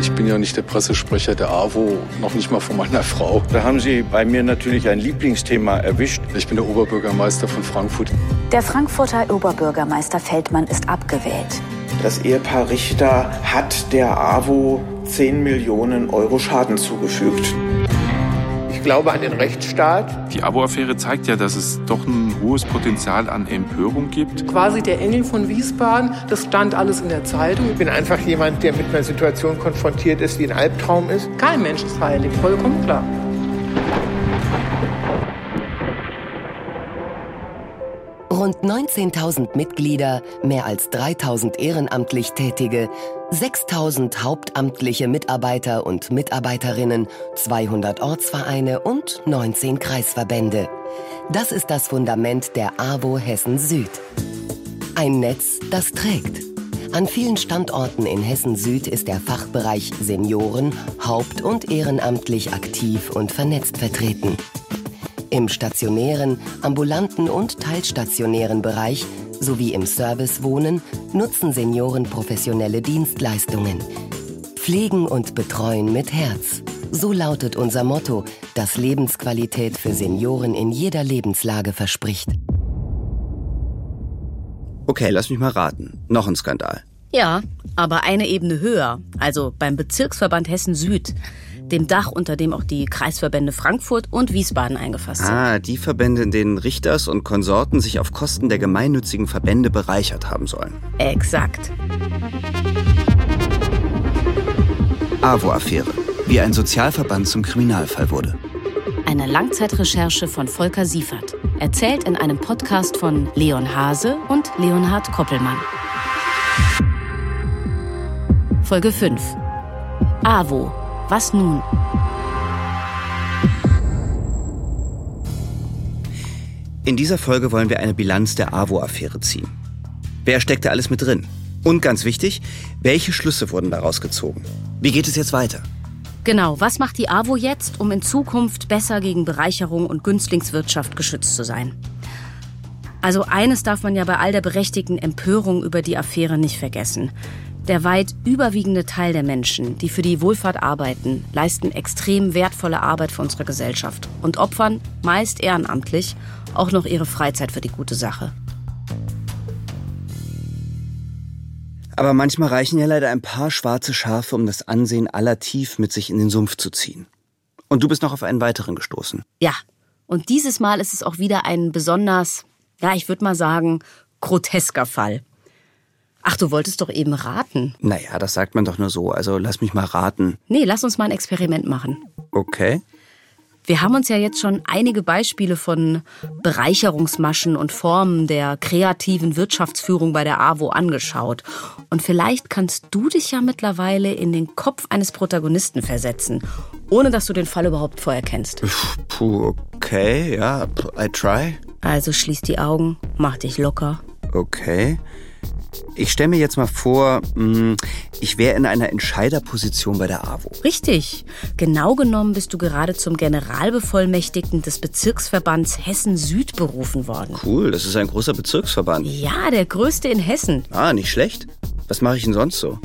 Ich bin ja nicht der Pressesprecher der AWO, noch nicht mal von meiner Frau. Da haben Sie bei mir natürlich ein Lieblingsthema erwischt. Ich bin der Oberbürgermeister von Frankfurt. Der Frankfurter Oberbürgermeister Feldmann ist abgewählt. Das Ehepaar Richter hat der AWO 10 Millionen Euro Schaden zugefügt. Ich glaube an den Rechtsstaat. Die Abo-Affäre zeigt ja, dass es doch ein hohes Potenzial an Empörung gibt. Quasi der Engel von Wiesbaden, das stand alles in der Zeitung. Ich bin einfach jemand, der mit einer Situation konfrontiert ist, die ein Albtraum ist. Kein Mensch ist heilig, vollkommen klar. Rund 19.000 Mitglieder, mehr als 3.000 ehrenamtlich Tätige, 6.000 hauptamtliche Mitarbeiter und Mitarbeiterinnen, 200 Ortsvereine und 19 Kreisverbände. Das ist das Fundament der AWO Hessen Süd. Ein Netz, das trägt. An vielen Standorten in Hessen Süd ist der Fachbereich Senioren haupt- und ehrenamtlich aktiv und vernetzt vertreten. Im stationären, ambulanten und teilstationären Bereich sowie im Servicewohnen nutzen Senioren professionelle Dienstleistungen. Pflegen und betreuen mit Herz. So lautet unser Motto, das Lebensqualität für Senioren in jeder Lebenslage verspricht. Okay, lass mich mal raten. Noch ein Skandal. Ja, aber eine Ebene höher, also beim Bezirksverband Hessen Süd dem Dach, unter dem auch die Kreisverbände Frankfurt und Wiesbaden eingefasst sind. Ah, die Verbände, in denen Richters und Konsorten sich auf Kosten der gemeinnützigen Verbände bereichert haben sollen. Exakt. AWO-Affäre. Wie ein Sozialverband zum Kriminalfall wurde. Eine Langzeitrecherche von Volker Siefert. Erzählt in einem Podcast von Leon Hase und Leonhard Koppelmann. Folge 5. AWO was nun? In dieser Folge wollen wir eine Bilanz der AWO-Affäre ziehen. Wer steckte alles mit drin? Und ganz wichtig, welche Schlüsse wurden daraus gezogen? Wie geht es jetzt weiter? Genau, was macht die AWO jetzt, um in Zukunft besser gegen Bereicherung und Günstlingswirtschaft geschützt zu sein? Also eines darf man ja bei all der berechtigten Empörung über die Affäre nicht vergessen. Der weit überwiegende Teil der Menschen, die für die Wohlfahrt arbeiten, leisten extrem wertvolle Arbeit für unsere Gesellschaft und opfern, meist ehrenamtlich, auch noch ihre Freizeit für die gute Sache. Aber manchmal reichen ja leider ein paar schwarze Schafe, um das Ansehen aller tief mit sich in den Sumpf zu ziehen. Und du bist noch auf einen weiteren gestoßen. Ja, und dieses Mal ist es auch wieder ein besonders, ja, ich würde mal sagen, grotesker Fall. Ach, du wolltest doch eben raten. Naja, das sagt man doch nur so. Also lass mich mal raten. Nee, lass uns mal ein Experiment machen. Okay. Wir haben uns ja jetzt schon einige Beispiele von Bereicherungsmaschen und Formen der kreativen Wirtschaftsführung bei der AWO angeschaut. Und vielleicht kannst du dich ja mittlerweile in den Kopf eines Protagonisten versetzen, ohne dass du den Fall überhaupt vorher kennst. Puh, okay, ja, I try. Also schließ die Augen, mach dich locker. Okay. Ich stelle mir jetzt mal vor, hm, ich wäre in einer Entscheiderposition bei der AWO. Richtig. Genau genommen bist du gerade zum Generalbevollmächtigten des Bezirksverbands Hessen Süd berufen worden. Cool, das ist ein großer Bezirksverband. Ja, der größte in Hessen. Ah, nicht schlecht. Was mache ich denn sonst so?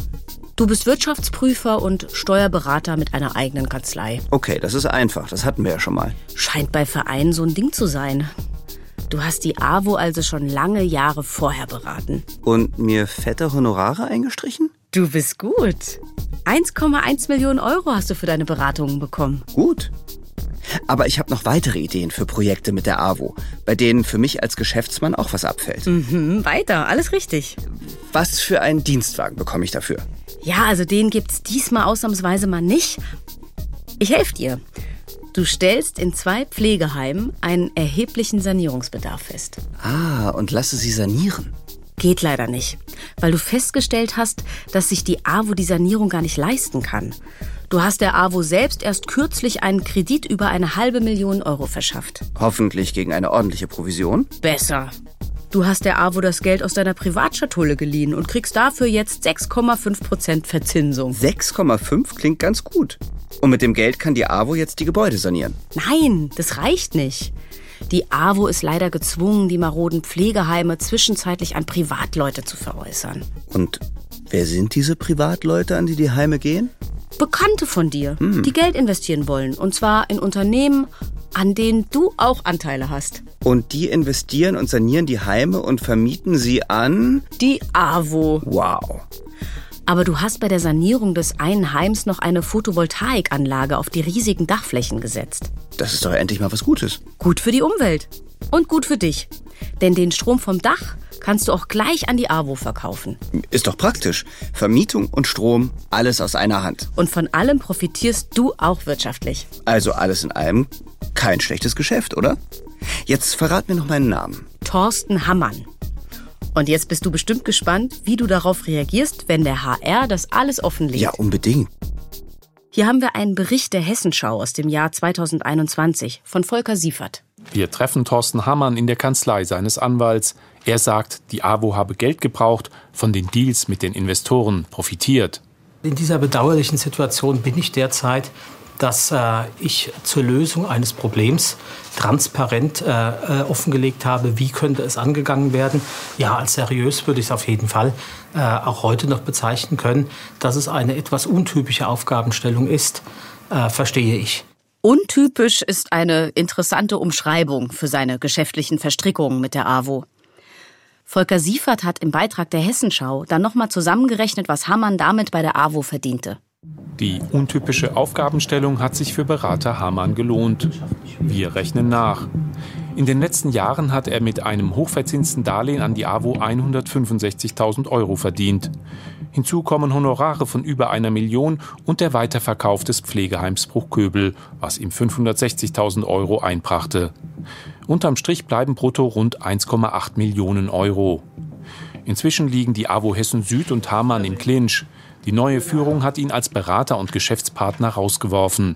Du bist Wirtschaftsprüfer und Steuerberater mit einer eigenen Kanzlei. Okay, das ist einfach. Das hatten wir ja schon mal. Scheint bei Vereinen so ein Ding zu sein. Du hast die AWO also schon lange Jahre vorher beraten. Und mir fette Honorare eingestrichen? Du bist gut. 1,1 Millionen Euro hast du für deine Beratungen bekommen. Gut. Aber ich habe noch weitere Ideen für Projekte mit der AWO, bei denen für mich als Geschäftsmann auch was abfällt. Mhm, weiter, alles richtig. Was für einen Dienstwagen bekomme ich dafür? Ja, also den gibt's diesmal ausnahmsweise mal nicht. Ich helfe dir. Du stellst in zwei Pflegeheimen einen erheblichen Sanierungsbedarf fest. Ah, und lasse sie sanieren. Geht leider nicht, weil du festgestellt hast, dass sich die AWO die Sanierung gar nicht leisten kann. Du hast der AWO selbst erst kürzlich einen Kredit über eine halbe Million Euro verschafft. Hoffentlich gegen eine ordentliche Provision? Besser. Du hast der AWO das Geld aus deiner Privatschatulle geliehen und kriegst dafür jetzt 6,5 Prozent Verzinsung. 6,5 klingt ganz gut. Und mit dem Geld kann die AWO jetzt die Gebäude sanieren. Nein, das reicht nicht. Die AWO ist leider gezwungen, die maroden Pflegeheime zwischenzeitlich an Privatleute zu veräußern. Und wer sind diese Privatleute, an die die Heime gehen? Bekannte von dir, hm. die Geld investieren wollen. Und zwar in Unternehmen, an denen du auch Anteile hast. Und die investieren und sanieren die Heime und vermieten sie an? Die AWO. Wow. Aber du hast bei der Sanierung des einen Heims noch eine Photovoltaikanlage auf die riesigen Dachflächen gesetzt. Das ist doch endlich mal was Gutes. Gut für die Umwelt. Und gut für dich. Denn den Strom vom Dach kannst du auch gleich an die AWO verkaufen. Ist doch praktisch. Vermietung und Strom, alles aus einer Hand. Und von allem profitierst du auch wirtschaftlich. Also alles in allem kein schlechtes Geschäft, oder? Jetzt verrat mir noch meinen Namen. Thorsten Hammann. Und jetzt bist du bestimmt gespannt, wie du darauf reagierst, wenn der HR das alles offenlegt. Ja, unbedingt. Hier haben wir einen Bericht der Hessenschau aus dem Jahr 2021 von Volker Siefert. Wir treffen Thorsten Hammann in der Kanzlei seines Anwalts. Er sagt, die AWO habe Geld gebraucht, von den Deals mit den Investoren profitiert. In dieser bedauerlichen Situation bin ich derzeit dass äh, ich zur Lösung eines Problems transparent äh, äh, offengelegt habe, wie könnte es angegangen werden. Ja, als seriös würde ich es auf jeden Fall äh, auch heute noch bezeichnen können. Dass es eine etwas untypische Aufgabenstellung ist, äh, verstehe ich. Untypisch ist eine interessante Umschreibung für seine geschäftlichen Verstrickungen mit der AWO. Volker Siefert hat im Beitrag der Hessenschau dann nochmal zusammengerechnet, was Hammann damit bei der AWO verdiente. Die untypische Aufgabenstellung hat sich für Berater Hamann gelohnt. Wir rechnen nach. In den letzten Jahren hat er mit einem hochverzinsten Darlehen an die AWO 165.000 Euro verdient. Hinzu kommen Honorare von über einer Million und der Weiterverkauf des Pflegeheims Bruchköbel, was ihm 560.000 Euro einbrachte. Unterm Strich bleiben brutto rund 1,8 Millionen Euro. Inzwischen liegen die AWO Hessen Süd und Hamann im Clinch. Die neue Führung hat ihn als Berater und Geschäftspartner rausgeworfen.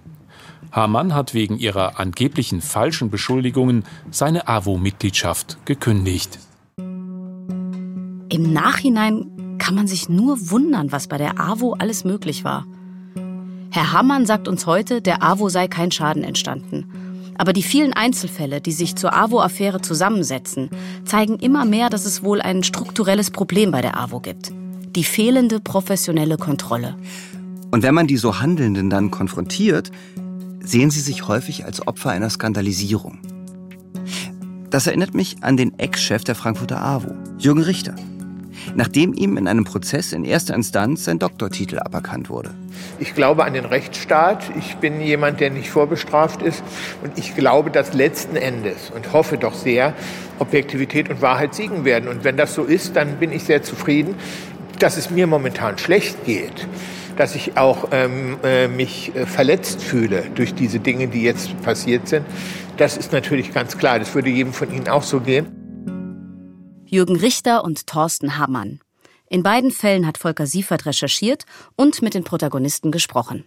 Hamann hat wegen ihrer angeblichen falschen Beschuldigungen seine AWO-Mitgliedschaft gekündigt. Im Nachhinein kann man sich nur wundern, was bei der AWO alles möglich war. Herr Hammann sagt uns heute, der AWO sei kein Schaden entstanden. Aber die vielen Einzelfälle, die sich zur AWO-Affäre zusammensetzen, zeigen immer mehr, dass es wohl ein strukturelles Problem bei der AWO gibt die fehlende professionelle Kontrolle. Und wenn man die so Handelnden dann konfrontiert, sehen sie sich häufig als Opfer einer Skandalisierung. Das erinnert mich an den Ex-Chef der Frankfurter AWO, Jürgen Richter, nachdem ihm in einem Prozess in erster Instanz sein Doktortitel aberkannt wurde. Ich glaube an den Rechtsstaat. Ich bin jemand, der nicht vorbestraft ist. Und ich glaube, dass letzten Endes und hoffe doch sehr, Objektivität und Wahrheit siegen werden. Und wenn das so ist, dann bin ich sehr zufrieden dass es mir momentan schlecht geht, dass ich auch ähm, äh, mich äh, verletzt fühle durch diese Dinge, die jetzt passiert sind, das ist natürlich ganz klar. Das würde jedem von Ihnen auch so gehen. Jürgen Richter und Thorsten Hamann. In beiden Fällen hat Volker Siefert recherchiert und mit den Protagonisten gesprochen.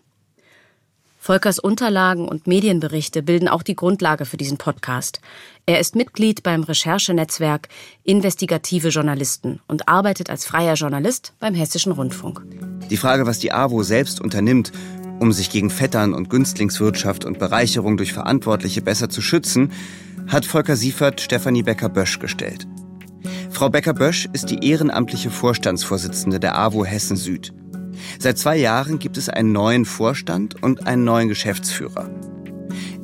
Volkers Unterlagen und Medienberichte bilden auch die Grundlage für diesen Podcast. Er ist Mitglied beim Recherchenetzwerk Investigative Journalisten und arbeitet als freier Journalist beim Hessischen Rundfunk. Die Frage, was die AWO selbst unternimmt, um sich gegen Vettern und Günstlingswirtschaft und Bereicherung durch Verantwortliche besser zu schützen, hat Volker Siefert Stefanie Becker-Bösch gestellt. Frau Becker-Bösch ist die ehrenamtliche Vorstandsvorsitzende der AWO Hessen Süd. Seit zwei Jahren gibt es einen neuen Vorstand und einen neuen Geschäftsführer.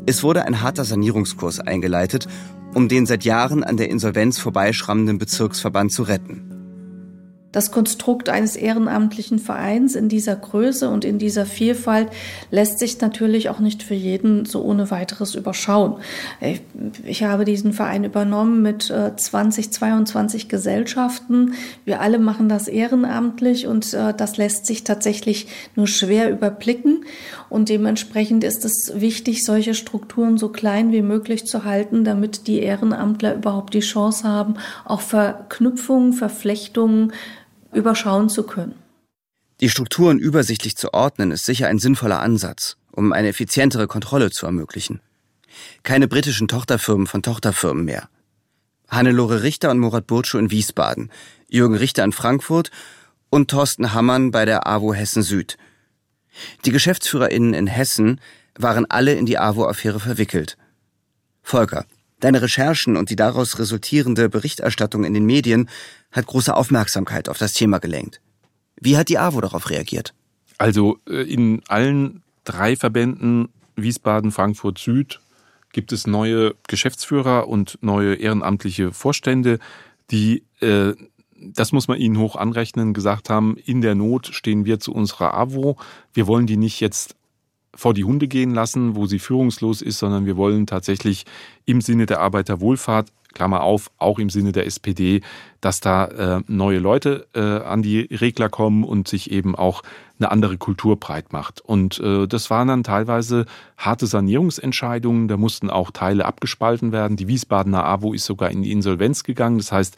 Es wurde ein harter Sanierungskurs eingeleitet, um den seit Jahren an der Insolvenz vorbeischrammenden Bezirksverband zu retten. Das Konstrukt eines ehrenamtlichen Vereins in dieser Größe und in dieser Vielfalt lässt sich natürlich auch nicht für jeden so ohne weiteres überschauen. Ich habe diesen Verein übernommen mit 20, äh, 22 Gesellschaften. Wir alle machen das ehrenamtlich und äh, das lässt sich tatsächlich nur schwer überblicken. Und dementsprechend ist es wichtig, solche Strukturen so klein wie möglich zu halten, damit die Ehrenamtler überhaupt die Chance haben, auch Verknüpfungen, Verflechtungen überschauen zu können. Die Strukturen übersichtlich zu ordnen, ist sicher ein sinnvoller Ansatz, um eine effizientere Kontrolle zu ermöglichen. Keine britischen Tochterfirmen von Tochterfirmen mehr. Hannelore Richter und Murat Burcu in Wiesbaden, Jürgen Richter in Frankfurt und Thorsten Hammann bei der AWO Hessen Süd. Die GeschäftsführerInnen in Hessen waren alle in die AWO-Affäre verwickelt. Volker, deine Recherchen und die daraus resultierende Berichterstattung in den Medien hat große Aufmerksamkeit auf das Thema gelenkt. Wie hat die AWO darauf reagiert? Also äh, in allen drei Verbänden Wiesbaden, Frankfurt Süd gibt es neue Geschäftsführer und neue ehrenamtliche Vorstände, die äh, das muss man ihnen hoch anrechnen, gesagt haben, in der Not stehen wir zu unserer AWO. Wir wollen die nicht jetzt vor die Hunde gehen lassen, wo sie führungslos ist, sondern wir wollen tatsächlich im Sinne der Arbeiterwohlfahrt, Klammer auf, auch im Sinne der SPD, dass da äh, neue Leute äh, an die Regler kommen und sich eben auch eine andere Kultur breit macht. Und äh, das waren dann teilweise harte Sanierungsentscheidungen. Da mussten auch Teile abgespalten werden. Die Wiesbadener AWO ist sogar in die Insolvenz gegangen. Das heißt,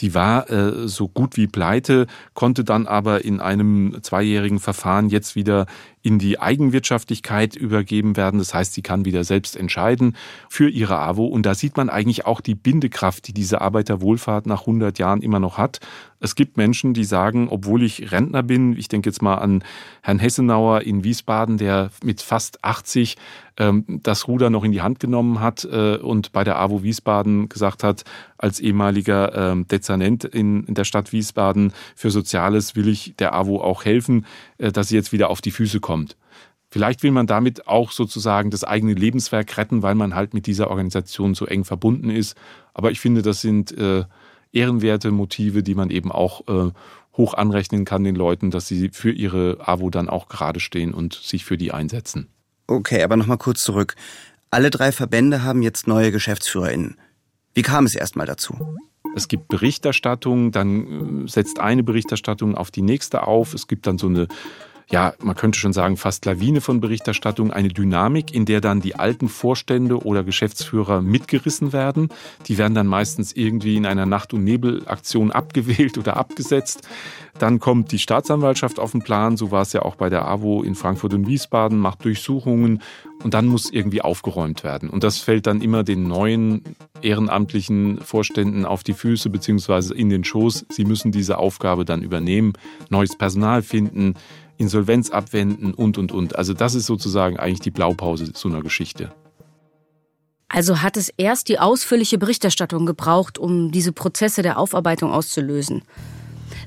die war äh, so gut wie pleite, konnte dann aber in einem zweijährigen Verfahren jetzt wieder in die Eigenwirtschaftlichkeit übergeben werden. Das heißt, sie kann wieder selbst entscheiden für ihre AWO. Und da sieht man eigentlich auch die Bindekraft, die diese Arbeiterwohlfahrt nach 100 Jahren immer noch hat. Es gibt Menschen, die sagen, obwohl ich Rentner bin, ich denke jetzt mal an Herrn Hessenauer in Wiesbaden, der mit fast 80 ähm, das Ruder noch in die Hand genommen hat äh, und bei der AWO Wiesbaden gesagt hat, als ehemaliger ähm, Dezernent in, in der Stadt Wiesbaden für Soziales will ich der AWO auch helfen, äh, dass sie jetzt wieder auf die Füße kommt. Vielleicht will man damit auch sozusagen das eigene Lebenswerk retten, weil man halt mit dieser Organisation so eng verbunden ist. Aber ich finde, das sind äh, ehrenwerte Motive, die man eben auch äh, hoch anrechnen kann den Leuten, dass sie für ihre AWO dann auch gerade stehen und sich für die einsetzen. Okay, aber nochmal kurz zurück. Alle drei Verbände haben jetzt neue GeschäftsführerInnen. Wie kam es erstmal dazu? Es gibt Berichterstattung, dann äh, setzt eine Berichterstattung auf die nächste auf. Es gibt dann so eine ja, man könnte schon sagen, fast Lawine von Berichterstattung, eine Dynamik, in der dann die alten Vorstände oder Geschäftsführer mitgerissen werden. Die werden dann meistens irgendwie in einer Nacht- und Nebelaktion abgewählt oder abgesetzt. Dann kommt die Staatsanwaltschaft auf den Plan, so war es ja auch bei der AWO in Frankfurt und Wiesbaden, macht Durchsuchungen und dann muss irgendwie aufgeräumt werden. Und das fällt dann immer den neuen ehrenamtlichen Vorständen auf die Füße beziehungsweise in den Schoß. Sie müssen diese Aufgabe dann übernehmen, neues Personal finden, Insolvenz abwenden und, und, und. Also das ist sozusagen eigentlich die Blaupause zu einer Geschichte. Also hat es erst die ausführliche Berichterstattung gebraucht, um diese Prozesse der Aufarbeitung auszulösen.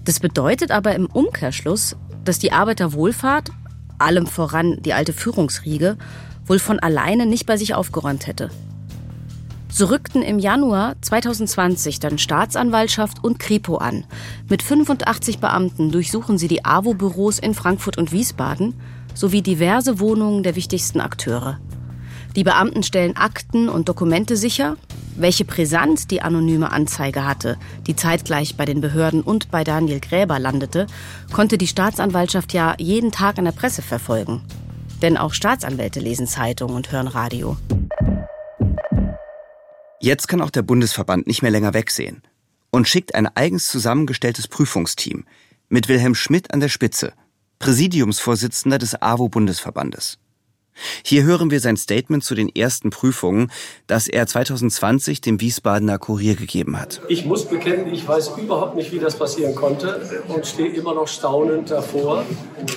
Das bedeutet aber im Umkehrschluss, dass die Arbeiterwohlfahrt, allem voran die alte Führungsriege, wohl von alleine nicht bei sich aufgeräumt hätte. So rückten im Januar 2020 dann Staatsanwaltschaft und Kripo an. Mit 85 Beamten durchsuchen sie die AWO-Büros in Frankfurt und Wiesbaden sowie diverse Wohnungen der wichtigsten Akteure. Die Beamten stellen Akten und Dokumente sicher. Welche Brisanz die anonyme Anzeige hatte, die zeitgleich bei den Behörden und bei Daniel Gräber landete, konnte die Staatsanwaltschaft ja jeden Tag in der Presse verfolgen. Denn auch Staatsanwälte lesen Zeitung und hören Radio. Jetzt kann auch der Bundesverband nicht mehr länger wegsehen und schickt ein eigens zusammengestelltes Prüfungsteam mit Wilhelm Schmidt an der Spitze, Präsidiumsvorsitzender des AWO-Bundesverbandes. Hier hören wir sein Statement zu den ersten Prüfungen, das er 2020 dem Wiesbadener Kurier gegeben hat. Ich muss bekennen, ich weiß überhaupt nicht, wie das passieren konnte und stehe immer noch staunend davor,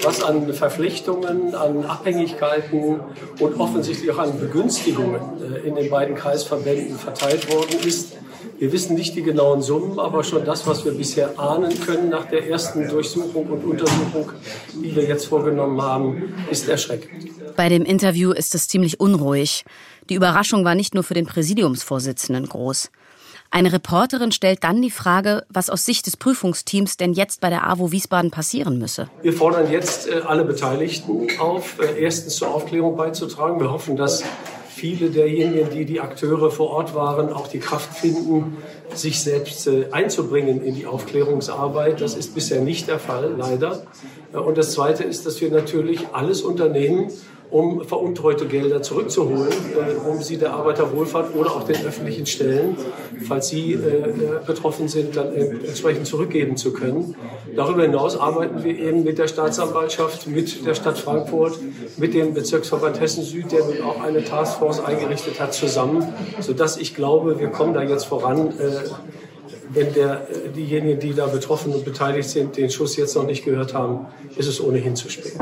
was an Verpflichtungen, an Abhängigkeiten und offensichtlich auch an Begünstigungen äh, in den beiden Kreisverbänden verteilt worden ist. Wir wissen nicht die genauen Summen, aber schon das, was wir bisher ahnen können nach der ersten Durchsuchung und Untersuchung, die wir jetzt vorgenommen haben, ist erschreckend. Bei dem Interview ist es ziemlich unruhig. Die Überraschung war nicht nur für den Präsidiumsvorsitzenden groß. Eine Reporterin stellt dann die Frage, was aus Sicht des Prüfungsteams denn jetzt bei der AWO Wiesbaden passieren müsse. Wir fordern jetzt äh, alle Beteiligten auf, äh, erstens zur Aufklärung beizutragen. Wir hoffen, dass viele derjenigen, die die Akteure vor Ort waren, auch die Kraft finden, sich selbst äh, einzubringen in die Aufklärungsarbeit. Das ist bisher nicht der Fall, leider. Und das Zweite ist, dass wir natürlich alles unternehmen, um veruntreute Gelder zurückzuholen, äh, um sie der Arbeiterwohlfahrt oder auch den öffentlichen Stellen, falls sie äh, äh, betroffen sind, dann entsprechend zurückgeben zu können. Darüber hinaus arbeiten wir eben mit der Staatsanwaltschaft, mit der Stadt Frankfurt, mit dem Bezirksverband Hessen Süd, der nun auch eine Taskforce eingerichtet hat, zusammen, sodass ich glaube, wir kommen da jetzt voran. Wenn der, diejenigen, die da betroffen und beteiligt sind, den Schuss jetzt noch nicht gehört haben, ist es ohnehin zu spät.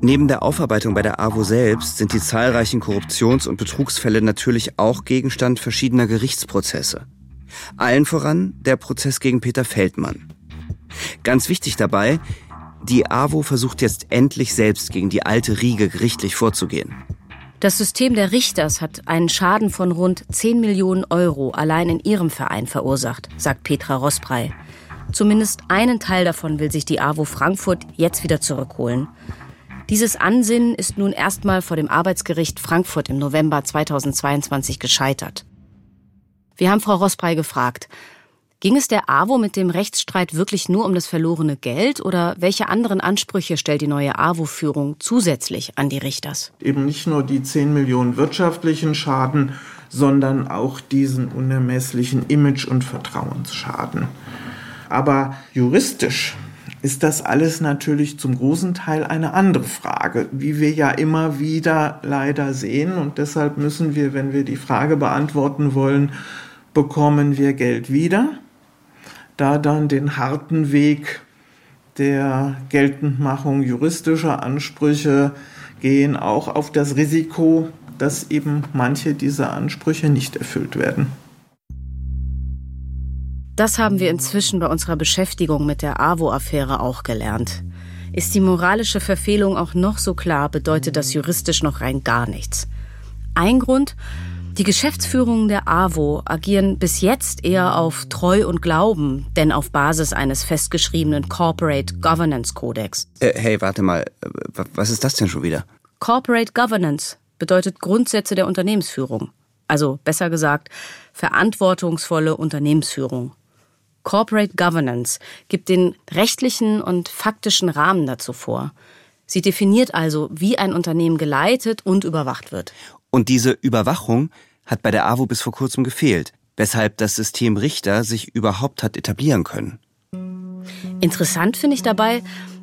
Neben der Aufarbeitung bei der AWO selbst sind die zahlreichen Korruptions- und Betrugsfälle natürlich auch Gegenstand verschiedener Gerichtsprozesse. Allen voran der Prozess gegen Peter Feldmann. Ganz wichtig dabei, die AWO versucht jetzt endlich selbst gegen die alte Riege gerichtlich vorzugehen. Das System der Richters hat einen Schaden von rund 10 Millionen Euro allein in ihrem Verein verursacht, sagt Petra Rosprey. Zumindest einen Teil davon will sich die AWO Frankfurt jetzt wieder zurückholen. Dieses Ansinnen ist nun erstmal vor dem Arbeitsgericht Frankfurt im November 2022 gescheitert. Wir haben Frau Rosprey gefragt, Ging es der AWO mit dem Rechtsstreit wirklich nur um das verlorene Geld oder welche anderen Ansprüche stellt die neue AWO-Führung zusätzlich an die Richters? Eben nicht nur die 10 Millionen wirtschaftlichen Schaden, sondern auch diesen unermesslichen Image- und Vertrauensschaden. Aber juristisch ist das alles natürlich zum großen Teil eine andere Frage, wie wir ja immer wieder leider sehen. Und deshalb müssen wir, wenn wir die Frage beantworten wollen, bekommen wir Geld wieder? da dann den harten Weg der Geltendmachung juristischer Ansprüche gehen, auch auf das Risiko, dass eben manche dieser Ansprüche nicht erfüllt werden. Das haben wir inzwischen bei unserer Beschäftigung mit der AWO-Affäre auch gelernt. Ist die moralische Verfehlung auch noch so klar, bedeutet das juristisch noch rein gar nichts. Ein Grund, die Geschäftsführungen der AWO agieren bis jetzt eher auf Treu und Glauben, denn auf Basis eines festgeschriebenen Corporate Governance Codex. Äh, hey, warte mal, was ist das denn schon wieder? Corporate Governance bedeutet Grundsätze der Unternehmensführung. Also besser gesagt, verantwortungsvolle Unternehmensführung. Corporate Governance gibt den rechtlichen und faktischen Rahmen dazu vor. Sie definiert also, wie ein Unternehmen geleitet und überwacht wird. Und diese Überwachung hat bei der AWO bis vor kurzem gefehlt, weshalb das System Richter sich überhaupt hat etablieren können. Interessant finde ich dabei,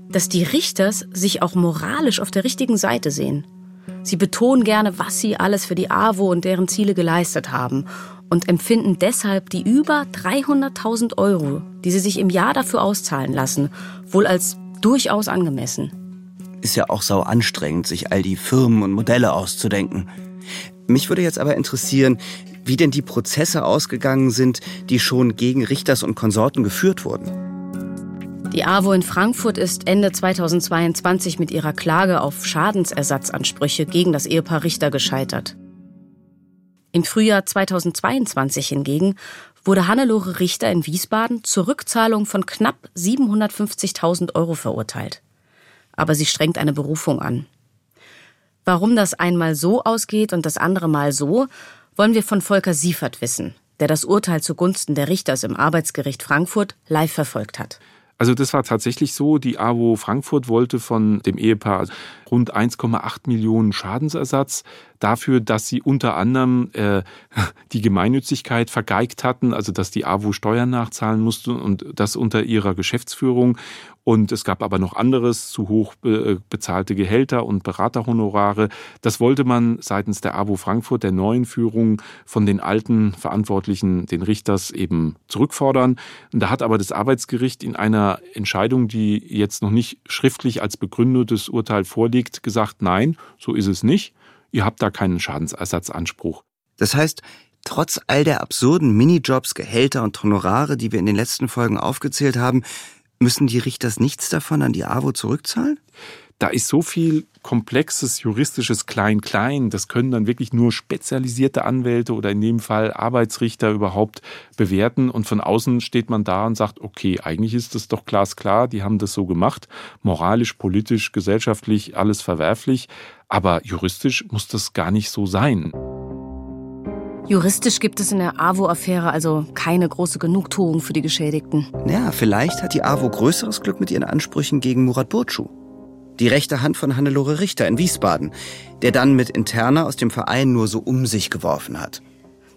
dass die Richters sich auch moralisch auf der richtigen Seite sehen. Sie betonen gerne, was sie alles für die AWO und deren Ziele geleistet haben und empfinden deshalb die über 300.000 Euro, die sie sich im Jahr dafür auszahlen lassen, wohl als durchaus angemessen. Ist ja auch sau anstrengend, sich all die Firmen und Modelle auszudenken. Mich würde jetzt aber interessieren, wie denn die Prozesse ausgegangen sind, die schon gegen Richters und Konsorten geführt wurden. Die AWO in Frankfurt ist Ende 2022 mit ihrer Klage auf Schadensersatzansprüche gegen das Ehepaar Richter gescheitert. Im Frühjahr 2022 hingegen wurde Hannelore Richter in Wiesbaden zur Rückzahlung von knapp 750.000 Euro verurteilt. Aber sie strengt eine Berufung an. Warum das einmal so ausgeht und das andere Mal so, wollen wir von Volker Siefert wissen, der das Urteil zugunsten der Richters im Arbeitsgericht Frankfurt live verfolgt hat. Also das war tatsächlich so. Die AWO Frankfurt wollte von dem Ehepaar rund 1,8 Millionen Schadensersatz dafür, dass sie unter anderem äh, die Gemeinnützigkeit vergeigt hatten, also dass die AWO Steuern nachzahlen musste und das unter ihrer Geschäftsführung. Und es gab aber noch anderes, zu hoch bezahlte Gehälter und Beraterhonorare. Das wollte man seitens der AWO Frankfurt, der neuen Führung, von den alten Verantwortlichen, den Richters, eben zurückfordern. Und da hat aber das Arbeitsgericht in einer Entscheidung, die jetzt noch nicht schriftlich als begründetes Urteil vorliegt, gesagt, nein, so ist es nicht. Ihr habt da keinen Schadensersatzanspruch. Das heißt, trotz all der absurden Minijobs, Gehälter und Honorare, die wir in den letzten Folgen aufgezählt haben, Müssen die Richters nichts davon an die AWO zurückzahlen? Da ist so viel komplexes juristisches Klein-Klein. Das können dann wirklich nur spezialisierte Anwälte oder in dem Fall Arbeitsrichter überhaupt bewerten. Und von außen steht man da und sagt, okay, eigentlich ist das doch glasklar, die haben das so gemacht. Moralisch, politisch, gesellschaftlich, alles verwerflich. Aber juristisch muss das gar nicht so sein. Juristisch gibt es in der AWO-Affäre also keine große Genugtuung für die Geschädigten. Ja, vielleicht hat die AWO größeres Glück mit ihren Ansprüchen gegen Murat Burcu. Die rechte Hand von Hannelore Richter in Wiesbaden, der dann mit Interna aus dem Verein nur so um sich geworfen hat.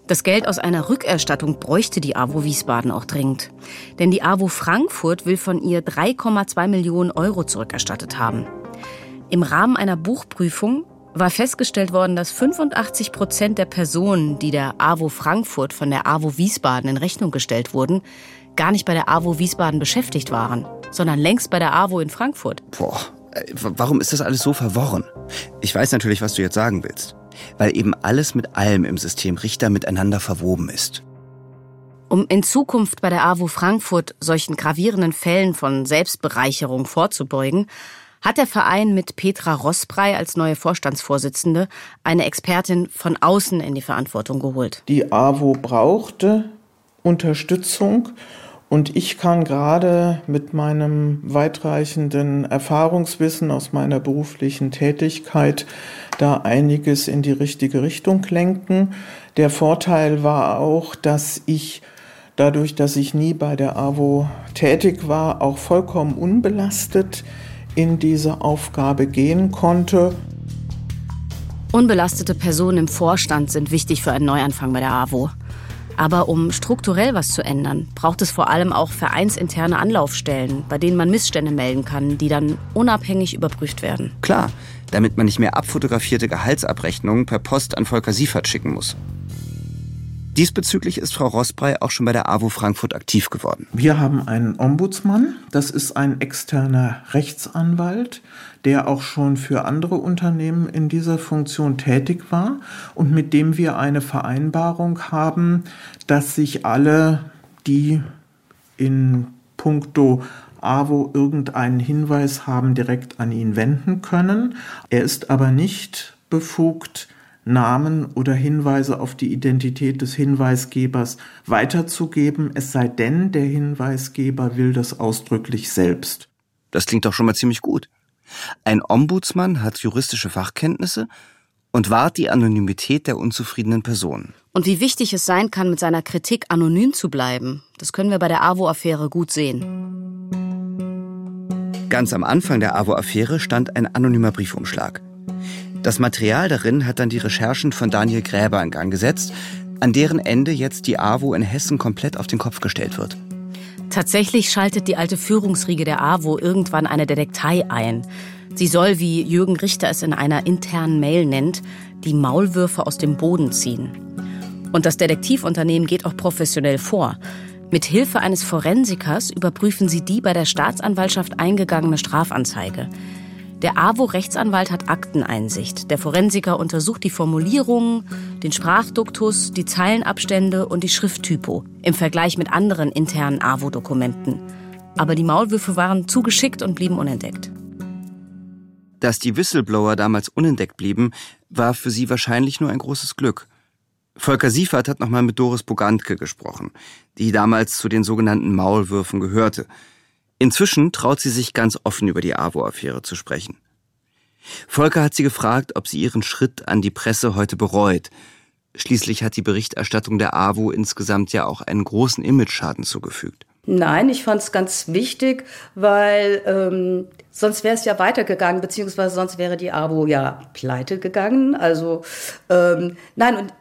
Das Geld aus einer Rückerstattung bräuchte die AWO Wiesbaden auch dringend. Denn die AWO Frankfurt will von ihr 3,2 Millionen Euro zurückerstattet haben. Im Rahmen einer Buchprüfung war festgestellt worden, dass 85 Prozent der Personen, die der AWO Frankfurt von der AWO Wiesbaden in Rechnung gestellt wurden, gar nicht bei der AWO Wiesbaden beschäftigt waren, sondern längst bei der AWO in Frankfurt. Boah, warum ist das alles so verworren? Ich weiß natürlich, was du jetzt sagen willst. Weil eben alles mit allem im System Richter miteinander verwoben ist. Um in Zukunft bei der AWO Frankfurt solchen gravierenden Fällen von Selbstbereicherung vorzubeugen, hat der Verein mit Petra Rossbrei als neue Vorstandsvorsitzende eine Expertin von außen in die Verantwortung geholt. Die AWO brauchte Unterstützung und ich kann gerade mit meinem weitreichenden Erfahrungswissen aus meiner beruflichen Tätigkeit da einiges in die richtige Richtung lenken. Der Vorteil war auch, dass ich dadurch, dass ich nie bei der AWO tätig war, auch vollkommen unbelastet in diese Aufgabe gehen konnte. Unbelastete Personen im Vorstand sind wichtig für einen Neuanfang bei der AWO. Aber um strukturell was zu ändern, braucht es vor allem auch vereinsinterne Anlaufstellen, bei denen man Missstände melden kann, die dann unabhängig überprüft werden. Klar, damit man nicht mehr abfotografierte Gehaltsabrechnungen per Post an Volker Siefert schicken muss. Diesbezüglich ist Frau Rossbrei auch schon bei der AWO Frankfurt aktiv geworden. Wir haben einen Ombudsmann, das ist ein externer Rechtsanwalt, der auch schon für andere Unternehmen in dieser Funktion tätig war und mit dem wir eine Vereinbarung haben, dass sich alle, die in puncto AWO irgendeinen Hinweis haben, direkt an ihn wenden können. Er ist aber nicht befugt, Namen oder Hinweise auf die Identität des Hinweisgebers weiterzugeben, es sei denn, der Hinweisgeber will das ausdrücklich selbst. Das klingt doch schon mal ziemlich gut. Ein Ombudsmann hat juristische Fachkenntnisse und wahrt die Anonymität der unzufriedenen Personen. Und wie wichtig es sein kann, mit seiner Kritik anonym zu bleiben, das können wir bei der AWO-Affäre gut sehen. Ganz am Anfang der AWO-Affäre stand ein anonymer Briefumschlag. Das Material darin hat dann die Recherchen von Daniel Gräber in Gang gesetzt, an deren Ende jetzt die AWO in Hessen komplett auf den Kopf gestellt wird. Tatsächlich schaltet die alte Führungsriege der AWO irgendwann eine Detektei ein. Sie soll, wie Jürgen Richter es in einer internen Mail nennt, die Maulwürfe aus dem Boden ziehen. Und das Detektivunternehmen geht auch professionell vor. Mit Hilfe eines Forensikers überprüfen sie die bei der Staatsanwaltschaft eingegangene Strafanzeige. Der AWO-Rechtsanwalt hat Akteneinsicht. Der Forensiker untersucht die Formulierungen, den Sprachduktus, die Zeilenabstände und die Schrifttypo im Vergleich mit anderen internen AWO-Dokumenten. Aber die Maulwürfe waren zu geschickt und blieben unentdeckt. Dass die Whistleblower damals unentdeckt blieben, war für sie wahrscheinlich nur ein großes Glück. Volker Siefert hat nochmal mit Doris Bogantke gesprochen, die damals zu den sogenannten Maulwürfen gehörte – Inzwischen traut sie sich ganz offen über die AWO-Affäre zu sprechen. Volker hat sie gefragt, ob sie ihren Schritt an die Presse heute bereut. Schließlich hat die Berichterstattung der AWO insgesamt ja auch einen großen Imageschaden zugefügt. Nein, ich fand es ganz wichtig, weil ähm, sonst wäre es ja weitergegangen, beziehungsweise sonst wäre die AWO ja pleite gegangen. Also ähm, nein, und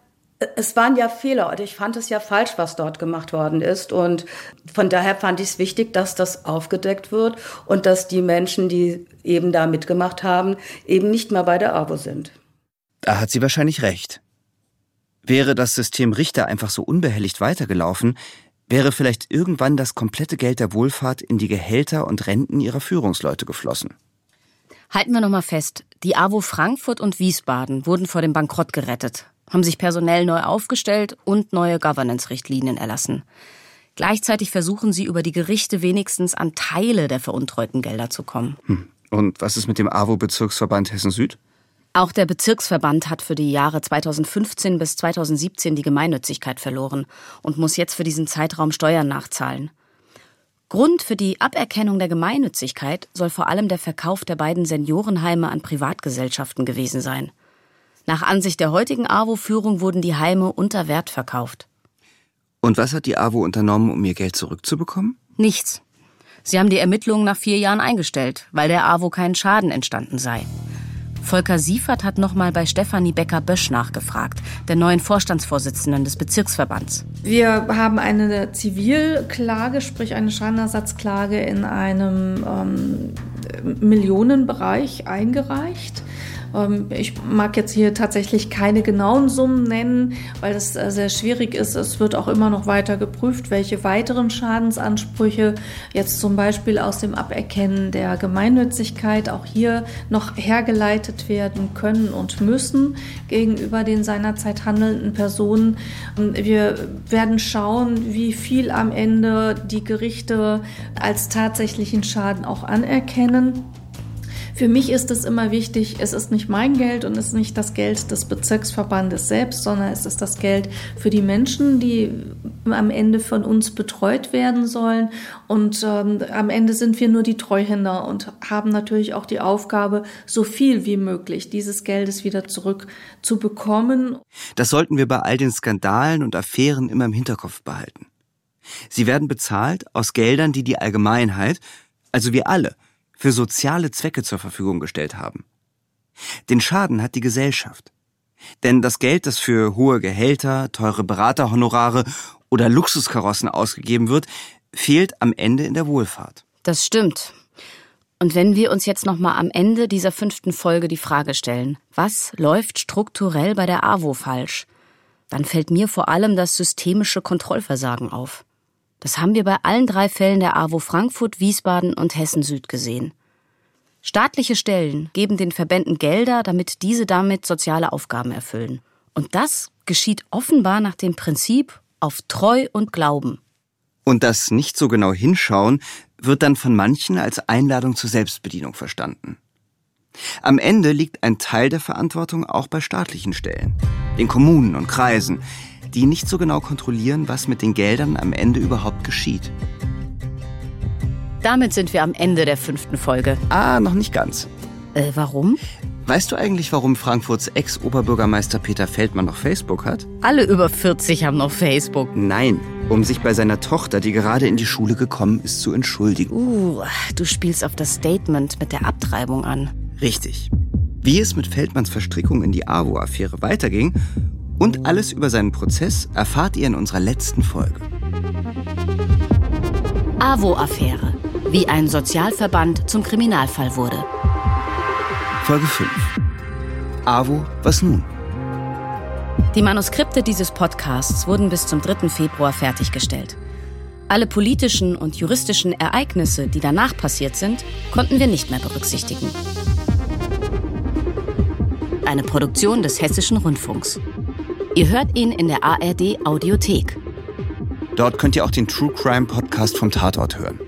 es waren ja Fehler und ich fand es ja falsch, was dort gemacht worden ist. Und von daher fand ich es wichtig, dass das aufgedeckt wird und dass die Menschen, die eben da mitgemacht haben, eben nicht mehr bei der AWO sind. Da hat sie wahrscheinlich recht. Wäre das System Richter einfach so unbehelligt weitergelaufen, wäre vielleicht irgendwann das komplette Geld der Wohlfahrt in die Gehälter und Renten ihrer Führungsleute geflossen. Halten wir nochmal fest, die AWO Frankfurt und Wiesbaden wurden vor dem Bankrott gerettet haben sich personell neu aufgestellt und neue Governance-Richtlinien erlassen. Gleichzeitig versuchen sie über die Gerichte wenigstens an Teile der veruntreuten Gelder zu kommen. Hm. Und was ist mit dem AWO-Bezirksverband Hessen Süd? Auch der Bezirksverband hat für die Jahre 2015 bis 2017 die Gemeinnützigkeit verloren und muss jetzt für diesen Zeitraum Steuern nachzahlen. Grund für die Aberkennung der Gemeinnützigkeit soll vor allem der Verkauf der beiden Seniorenheime an Privatgesellschaften gewesen sein. Nach Ansicht der heutigen AWO-Führung wurden die Heime unter Wert verkauft. Und was hat die AWO unternommen, um ihr Geld zurückzubekommen? Nichts. Sie haben die Ermittlungen nach vier Jahren eingestellt, weil der AWO kein Schaden entstanden sei. Volker Siefert hat nochmal bei Stefanie Becker-Bösch nachgefragt, der neuen Vorstandsvorsitzenden des Bezirksverbands. Wir haben eine Zivilklage, sprich eine Schadenersatzklage in einem ähm, Millionenbereich eingereicht ich mag jetzt hier tatsächlich keine genauen Summen nennen, weil das äh, sehr schwierig ist. Es wird auch immer noch weiter geprüft, welche weiteren Schadensansprüche jetzt zum Beispiel aus dem Aberkennen der Gemeinnützigkeit auch hier noch hergeleitet werden können und müssen gegenüber den seinerzeit handelnden Personen. Wir werden schauen, wie viel am Ende die Gerichte als tatsächlichen Schaden auch anerkennen. Für mich ist es immer wichtig, es ist nicht mein Geld und es ist nicht das Geld des Bezirksverbandes selbst, sondern es ist das Geld für die Menschen, die am Ende von uns betreut werden sollen. Und ähm, am Ende sind wir nur die Treuhänder und haben natürlich auch die Aufgabe, so viel wie möglich dieses Geldes wieder zurück zu bekommen. Das sollten wir bei all den Skandalen und Affären immer im Hinterkopf behalten. Sie werden bezahlt aus Geldern, die die Allgemeinheit, also wir alle, für soziale Zwecke zur Verfügung gestellt haben. Den Schaden hat die Gesellschaft. Denn das Geld, das für hohe Gehälter, teure Beraterhonorare oder Luxuskarossen ausgegeben wird, fehlt am Ende in der Wohlfahrt. Das stimmt. Und wenn wir uns jetzt noch mal am Ende dieser fünften Folge die Frage stellen, was läuft strukturell bei der AWO falsch, dann fällt mir vor allem das systemische Kontrollversagen auf. Das haben wir bei allen drei Fällen der AWO Frankfurt, Wiesbaden und Hessen Süd gesehen. Staatliche Stellen geben den Verbänden Gelder, damit diese damit soziale Aufgaben erfüllen. Und das geschieht offenbar nach dem Prinzip auf Treu und Glauben. Und das nicht so genau hinschauen wird dann von manchen als Einladung zur Selbstbedienung verstanden. Am Ende liegt ein Teil der Verantwortung auch bei staatlichen Stellen, den Kommunen und Kreisen, die nicht so genau kontrollieren, was mit den Geldern am Ende überhaupt geschieht. Damit sind wir am Ende der fünften Folge. Ah, noch nicht ganz. Äh, warum? Weißt du eigentlich, warum Frankfurts Ex-Oberbürgermeister Peter Feldmann noch Facebook hat? Alle über 40 haben noch Facebook. Nein, um sich bei seiner Tochter, die gerade in die Schule gekommen ist, zu entschuldigen. Uh, du spielst auf das Statement mit der Abtreibung an. Richtig. Wie es mit Feldmanns Verstrickung in die AWO-Affäre weiterging und alles über seinen Prozess erfahrt ihr in unserer letzten Folge. AWO-Affäre. Wie ein Sozialverband zum Kriminalfall wurde. Folge 5. AWO, was nun? Die Manuskripte dieses Podcasts wurden bis zum 3. Februar fertiggestellt. Alle politischen und juristischen Ereignisse, die danach passiert sind, konnten wir nicht mehr berücksichtigen. Eine Produktion des Hessischen Rundfunks. Ihr hört ihn in der ARD Audiothek. Dort könnt ihr auch den True Crime Podcast vom Tatort hören.